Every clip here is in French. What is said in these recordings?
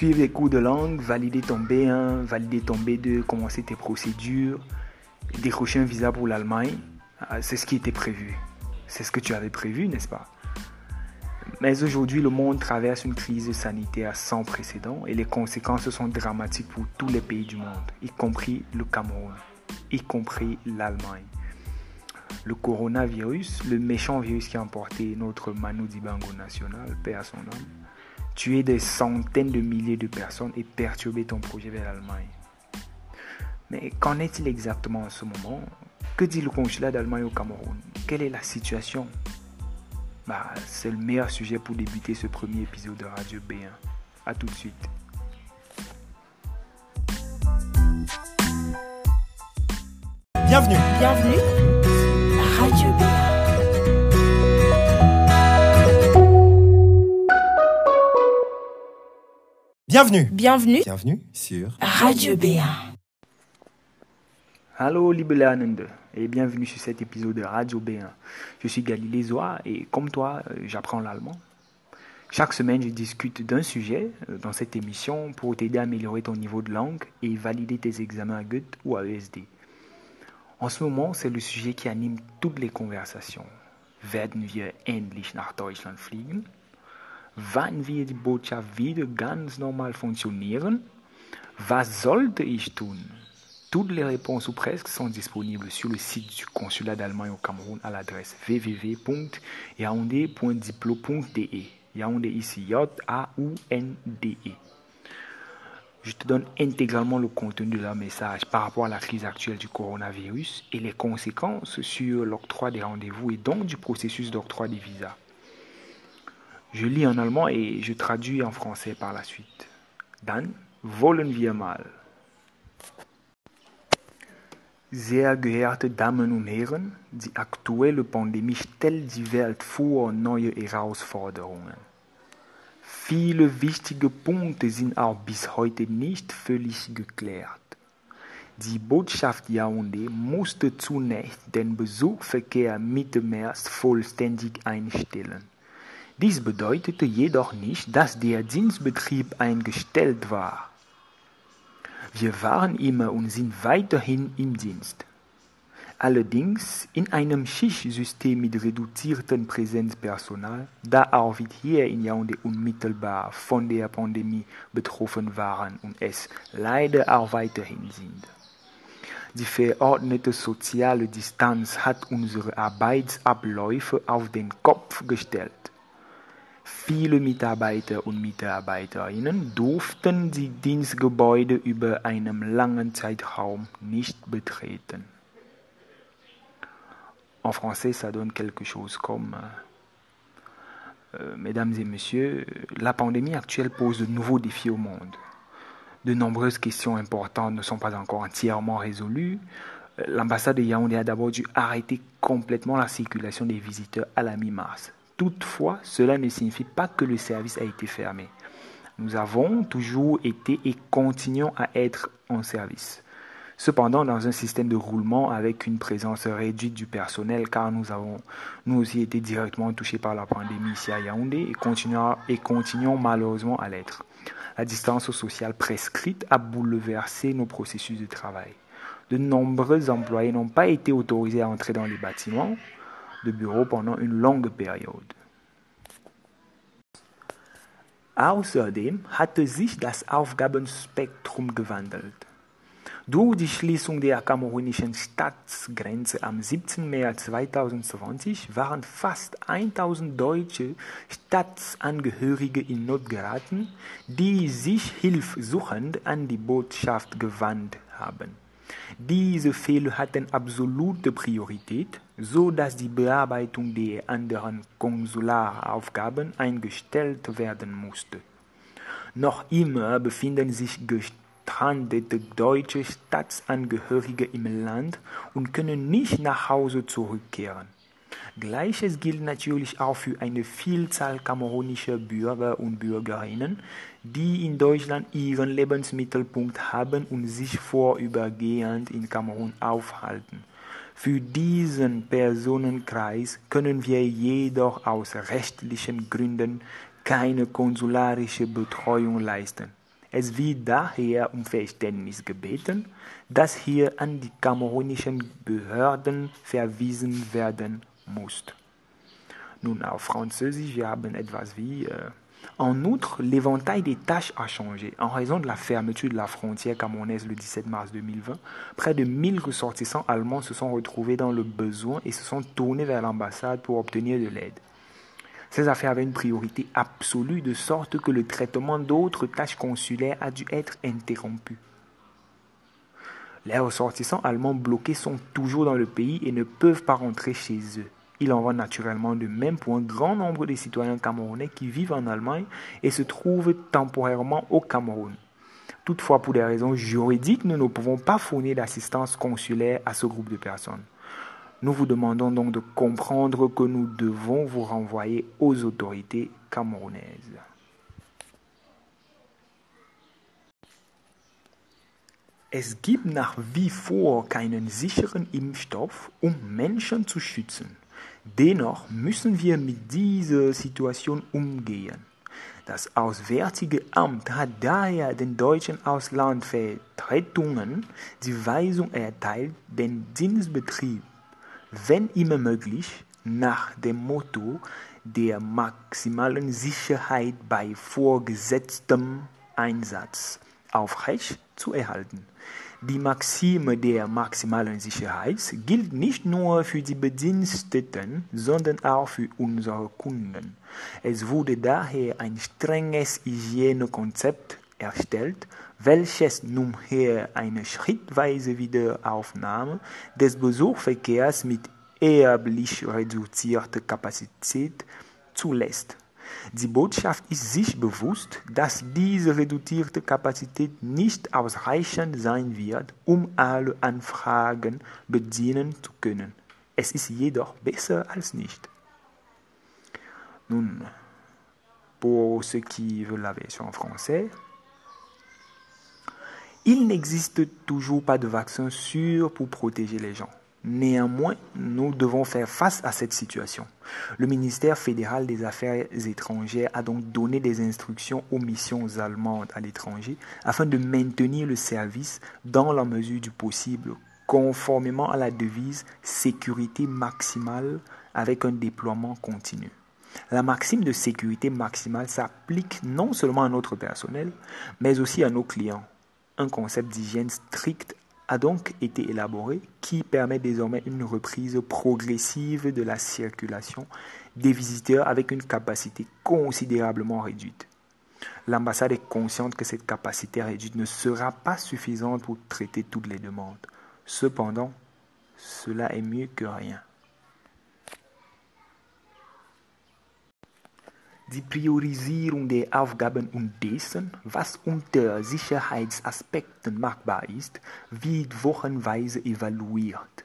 suivre les cours de langue, valider ton B1, valider ton B2, commencer tes procédures, décrocher un visa pour l'Allemagne. Ah, c'est ce qui était prévu. C'est ce que tu avais prévu, n'est-ce pas? Mais aujourd'hui, le monde traverse une crise sanitaire sans précédent et les conséquences sont dramatiques pour tous les pays du monde, y compris le Cameroun, y compris l'Allemagne. Le coronavirus, le méchant virus qui a emporté notre Manu Dibango national, père à son âme, tué des centaines de milliers de personnes et perturbé ton projet vers l'Allemagne. Mais qu'en est-il exactement en ce moment? Que dit le consulat d'Allemagne au Cameroun? Quelle est la situation? Bah, C'est le meilleur sujet pour débuter ce premier épisode de Radio B1. A tout de suite. Bienvenue. Bienvenue à Radio B1. Bienvenue. Bienvenue. Bienvenue sur Radio B1. Hallo liebe Lernende et bienvenue sur cet épisode de Radio B1. Je suis Galilée Zoa et comme toi, euh, j'apprends l'allemand. Chaque semaine, je discute d'un sujet euh, dans cette émission pour t'aider à améliorer ton niveau de langue et valider tes examens à Goethe ou à ESD. En ce moment, c'est le sujet qui anime toutes les conversations. Werden wir endlich nach Deutschland fliegen? Wann wird die Botschaft wieder ganz normal funktionieren? Was sollte ich tun? Toutes les réponses ou presque sont disponibles sur le site du consulat d'Allemagne au Cameroun à l'adresse www.yaoundé.diplo.de. Yaoundé ici J-A-U-N-D-E. Je te donne intégralement le contenu de leur message par rapport à la crise actuelle du coronavirus et les conséquences sur l'octroi des rendez-vous et donc du processus d'octroi des visas. Je lis en allemand et je traduis en français par la suite. Dann wollen wir mal. Sehr geehrte Damen und Herren, die aktuelle Pandemie stellt die Welt vor neue Herausforderungen. Viele wichtige Punkte sind auch bis heute nicht völlig geklärt. Die Botschaft Yaoundé musste zunächst den Besuchverkehr Mitte März vollständig einstellen. Dies bedeutete jedoch nicht, dass der Dienstbetrieb eingestellt war. Wir waren immer und sind weiterhin im Dienst. Allerdings in einem Schichtsystem mit reduziertem Präsenzpersonal, da auch wir hier in Yaoundé unmittelbar von der Pandemie betroffen waren und es leider auch weiterhin sind. Die verordnete soziale Distanz hat unsere Arbeitsabläufe auf den Kopf gestellt. Viele Mitarbeiter und Mitarbeiterinnen durften die Dienstgebäude über einen langen Zeitraum nicht betreten. En français, ça donne quelque chose comme euh, Mesdames et messieurs, la pandémie actuelle pose de nouveaux défis au monde. De nombreuses questions importantes ne sont pas encore entièrement résolues. L'ambassade de Yaoundé a d'abord dû arrêter complètement la circulation des visiteurs à la mi-mars. Toutefois, cela ne signifie pas que le service a été fermé. Nous avons toujours été et continuons à être en service. Cependant, dans un système de roulement avec une présence réduite du personnel, car nous avons nous aussi été directement touchés par la pandémie ici à Yaoundé et continuons, et continuons malheureusement à l'être. La distance sociale prescrite a bouleversé nos processus de travail. De nombreux employés n'ont pas été autorisés à entrer dans les bâtiments de bureau pendant une longue Periode. Außerdem hatte sich das Aufgabenspektrum gewandelt. Durch die Schließung der kamerunischen Staatsgrenze am 17. März 2020 waren fast 1000 deutsche Staatsangehörige in Not geraten, die sich hilfsuchend an die Botschaft gewandt haben. Diese Fälle hatten absolute Priorität, so dass die Bearbeitung der anderen Konsularaufgaben eingestellt werden musste. Noch immer befinden sich gestrandete deutsche Staatsangehörige im Land und können nicht nach Hause zurückkehren. Gleiches gilt natürlich auch für eine Vielzahl kamerunischer Bürger und Bürgerinnen, die in Deutschland ihren Lebensmittelpunkt haben und sich vorübergehend in Kamerun aufhalten. Für diesen Personenkreis können wir jedoch aus rechtlichen Gründen keine konsularische Betreuung leisten. Es wird daher um Verständnis gebeten, das hier an die kamerunischen Behörden verwiesen werden wie euh, En outre, l'éventail des tâches a changé. En raison de la fermeture de la frontière camerounaise le 17 mars 2020, près de 1000 ressortissants allemands se sont retrouvés dans le besoin et se sont tournés vers l'ambassade pour obtenir de l'aide. Ces affaires avaient une priorité absolue de sorte que le traitement d'autres tâches consulaires a dû être interrompu. Les ressortissants allemands bloqués sont toujours dans le pays et ne peuvent pas rentrer chez eux. Il en va naturellement de même pour un grand nombre de citoyens camerounais qui vivent en Allemagne et se trouvent temporairement au Cameroun. Toutefois, pour des raisons juridiques, nous ne pouvons pas fournir d'assistance consulaire à ce groupe de personnes. Nous vous demandons donc de comprendre que nous devons vous renvoyer aux autorités camerounaises. Es gibt nach wie vor keinen sicheren um. Dennoch müssen wir mit dieser Situation umgehen. Das Auswärtige Amt hat daher den deutschen Auslandvertretungen die Weisung erteilt, den Dienstbetrieb, wenn immer möglich, nach dem Motto der maximalen Sicherheit bei vorgesetztem Einsatz aufrecht zu erhalten. Die Maxime der maximalen Sicherheit gilt nicht nur für die Bediensteten, sondern auch für unsere Kunden. Es wurde daher ein strenges Hygienekonzept erstellt, welches nunmehr eine schrittweise Wiederaufnahme des Besuchverkehrs mit erblich reduzierter Kapazität zulässt. Die Botschaft ist sich bewusst, dass diese reduzierte Kapazität nicht ausreichend sein wird, um alle Anfragen bedienen zu können. Es ist jedoch besser als nicht. Nun, pour ceux qui veulent la version en français, il n'existe toujours pas de vaccin sûr pour protéger les gens. Néanmoins, nous devons faire face à cette situation. Le ministère fédéral des Affaires étrangères a donc donné des instructions aux missions allemandes à l'étranger afin de maintenir le service dans la mesure du possible, conformément à la devise sécurité maximale avec un déploiement continu. La maxime de sécurité maximale s'applique non seulement à notre personnel, mais aussi à nos clients. Un concept d'hygiène strict a donc été élaboré qui permet désormais une reprise progressive de la circulation des visiteurs avec une capacité considérablement réduite. L'ambassade est consciente que cette capacité réduite ne sera pas suffisante pour traiter toutes les demandes. Cependant, cela est mieux que rien. Die Priorisierung der Aufgaben und dessen, was unter Sicherheitsaspekten machbar ist, wird wochenweise evaluiert.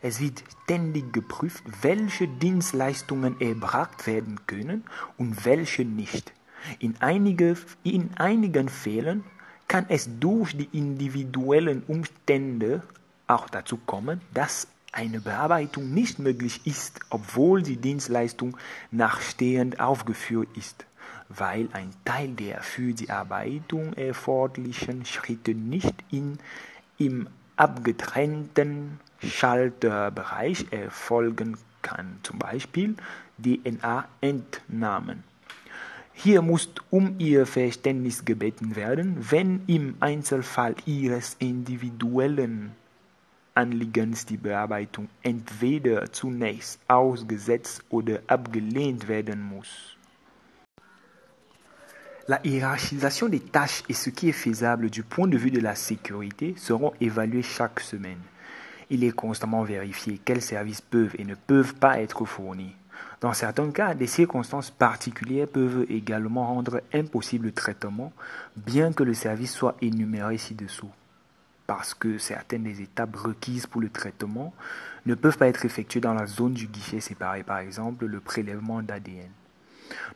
Es wird ständig geprüft, welche Dienstleistungen erbracht werden können und welche nicht. In, einige, in einigen Fällen kann es durch die individuellen Umstände auch dazu kommen, dass eine Bearbeitung nicht möglich ist, obwohl die Dienstleistung nachstehend aufgeführt ist, weil ein Teil der für die Bearbeitung erforderlichen Schritte nicht in, im abgetrennten Schalterbereich erfolgen kann, zum Beispiel DNA-Entnahmen. Hier muss um Ihr Verständnis gebeten werden, wenn im Einzelfall Ihres individuellen Die entweder zunächst ausgesetzt oder abgelehnt werden muss. La hiérarchisation des tâches et ce qui est faisable du point de vue de la sécurité seront évalués chaque semaine. Il est constamment vérifié quels services peuvent et ne peuvent pas être fournis. Dans certains cas, des circonstances particulières peuvent également rendre impossible le traitement, bien que le service soit énuméré ci-dessous parce que certaines des étapes requises pour le traitement ne peuvent pas être effectuées dans la zone du guichet séparé, par exemple le prélèvement d'ADN.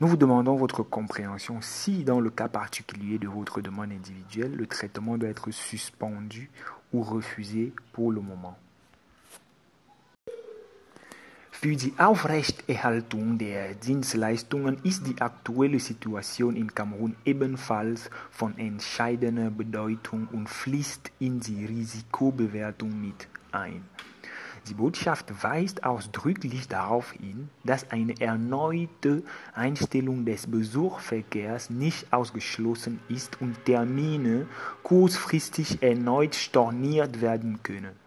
Nous vous demandons votre compréhension si, dans le cas particulier de votre demande individuelle, le traitement doit être suspendu ou refusé pour le moment. Für die Aufrechterhaltung der Dienstleistungen ist die aktuelle Situation in Kamerun ebenfalls von entscheidender Bedeutung und fließt in die Risikobewertung mit ein. Die Botschaft weist ausdrücklich darauf hin, dass eine erneute Einstellung des Besuchverkehrs nicht ausgeschlossen ist und Termine kurzfristig erneut storniert werden können.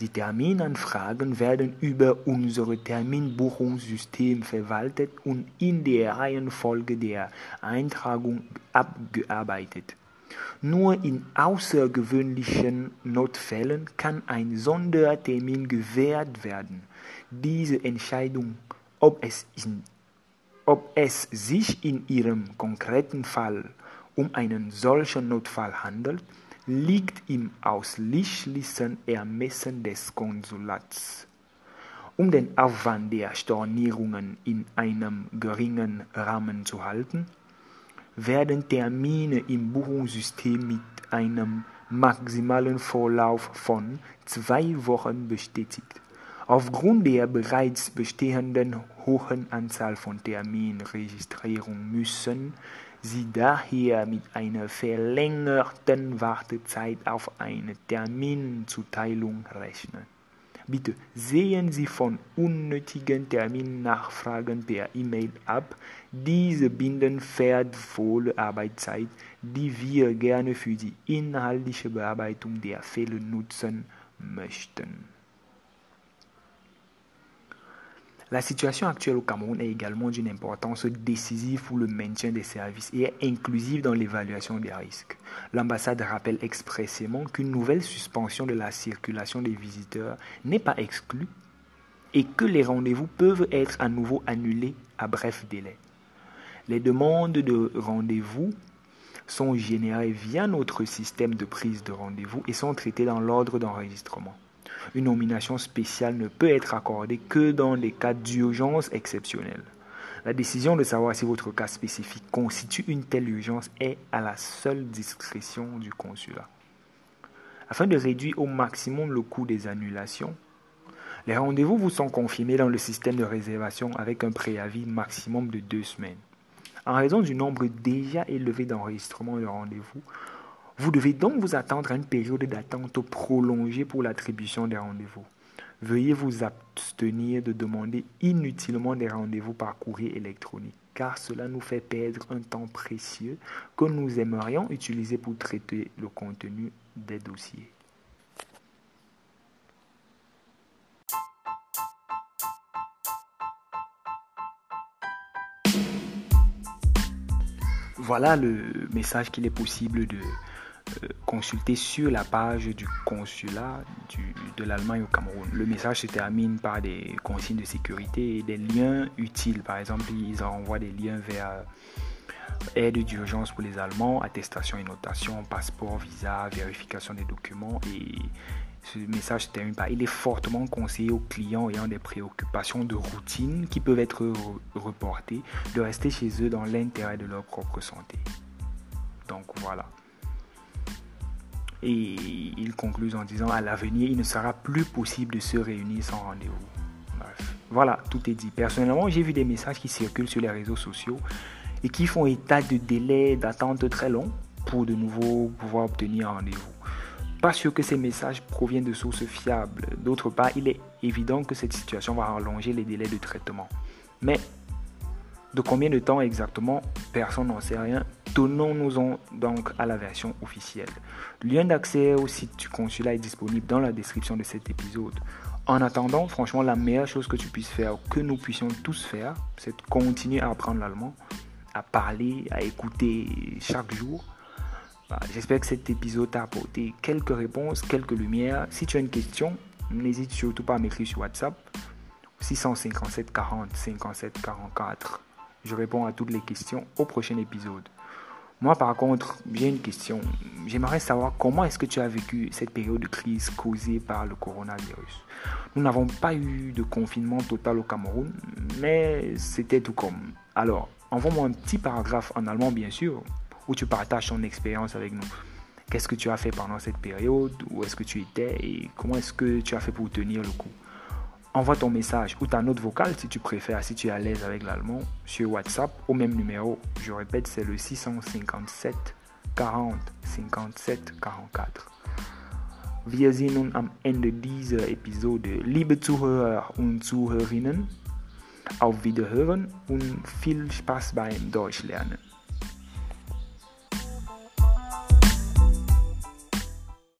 Die Terminanfragen werden über unser Terminbuchungssystem verwaltet und in der Reihenfolge der Eintragung abgearbeitet. Nur in außergewöhnlichen Notfällen kann ein Sondertermin gewährt werden. Diese Entscheidung, ob es, in, ob es sich in Ihrem konkreten Fall um einen solchen Notfall handelt, liegt im ausschließlichen Ermessen des Konsulats. Um den Aufwand der Stornierungen in einem geringen Rahmen zu halten, werden Termine im Buchungssystem mit einem maximalen Vorlauf von zwei Wochen bestätigt. Aufgrund der bereits bestehenden hohen Anzahl von Terminregistrierungen müssen Sie daher mit einer verlängerten Wartezeit auf eine Terminzuteilung rechnen. Bitte sehen Sie von unnötigen Terminnachfragen per E-Mail ab. Diese binden wertvolle Arbeitszeit, die wir gerne für die inhaltliche Bearbeitung der Fälle nutzen möchten. La situation actuelle au Cameroun est également d'une importance décisive pour le maintien des services et est inclusive dans l'évaluation des risques. L'ambassade rappelle expressément qu'une nouvelle suspension de la circulation des visiteurs n'est pas exclue et que les rendez-vous peuvent être à nouveau annulés à bref délai. Les demandes de rendez-vous sont générées via notre système de prise de rendez-vous et sont traitées dans l'ordre d'enregistrement. Une nomination spéciale ne peut être accordée que dans les cas d'urgence exceptionnelle. La décision de savoir si votre cas spécifique constitue une telle urgence est à la seule discrétion du consulat. Afin de réduire au maximum le coût des annulations, les rendez-vous vous sont confirmés dans le système de réservation avec un préavis maximum de deux semaines. En raison du nombre déjà élevé d'enregistrements de rendez-vous, vous devez donc vous attendre à une période d'attente prolongée pour l'attribution des rendez-vous. Veuillez vous abstenir de demander inutilement des rendez-vous par courrier électronique, car cela nous fait perdre un temps précieux que nous aimerions utiliser pour traiter le contenu des dossiers. Voilà le message qu'il est possible de consulter sur la page du consulat de l'Allemagne au Cameroun. Le message se termine par des consignes de sécurité et des liens utiles. Par exemple, ils envoient des liens vers euh, aide d'urgence pour les Allemands, attestation et notation, passeport, visa, vérification des documents et ce message se termine par il est fortement conseillé aux clients ayant des préoccupations de routine qui peuvent être reportées de rester chez eux dans l'intérêt de leur propre santé. Donc voilà. Et il conclut en disant à l'avenir, il ne sera plus possible de se réunir sans rendez-vous. Bref, voilà, tout est dit. Personnellement, j'ai vu des messages qui circulent sur les réseaux sociaux et qui font état de délais d'attente très longs pour de nouveau pouvoir obtenir un rendez-vous. Pas sûr que ces messages proviennent de sources fiables. D'autre part, il est évident que cette situation va rallonger les délais de traitement. Mais de combien de temps exactement Personne n'en sait rien. Tenons-nous donc à la version officielle. Le lien d'accès au site du consulat est disponible dans la description de cet épisode. En attendant, franchement, la meilleure chose que tu puisses faire, que nous puissions tous faire, c'est de continuer à apprendre l'allemand, à parler, à écouter chaque jour. Bah, j'espère que cet épisode t'a apporté quelques réponses, quelques lumières. Si tu as une question, n'hésite surtout pas à m'écrire sur WhatsApp 657 40 57 44. Je réponds à toutes les questions au prochain épisode. Moi, par contre, j'ai une question. J'aimerais savoir comment est-ce que tu as vécu cette période de crise causée par le coronavirus. Nous n'avons pas eu de confinement total au Cameroun, mais c'était tout comme. Alors, envoie-moi un petit paragraphe en allemand, bien sûr, où tu partages ton expérience avec nous. Qu'est-ce que tu as fait pendant cette période? Où est-ce que tu étais? Et comment est-ce que tu as fait pour tenir le coup? Envoie ton message ou ta note vocale si tu préfères, si tu es à l'aise avec l'allemand, sur WhatsApp au même numéro. Je répète, c'est le 657 40 57 44. Wir sehen nun am Ende dieser Episode. Liebe Zuhörer und Zuhörerinnen, auf Wiederhören und viel Spaß beim Deutschlernen.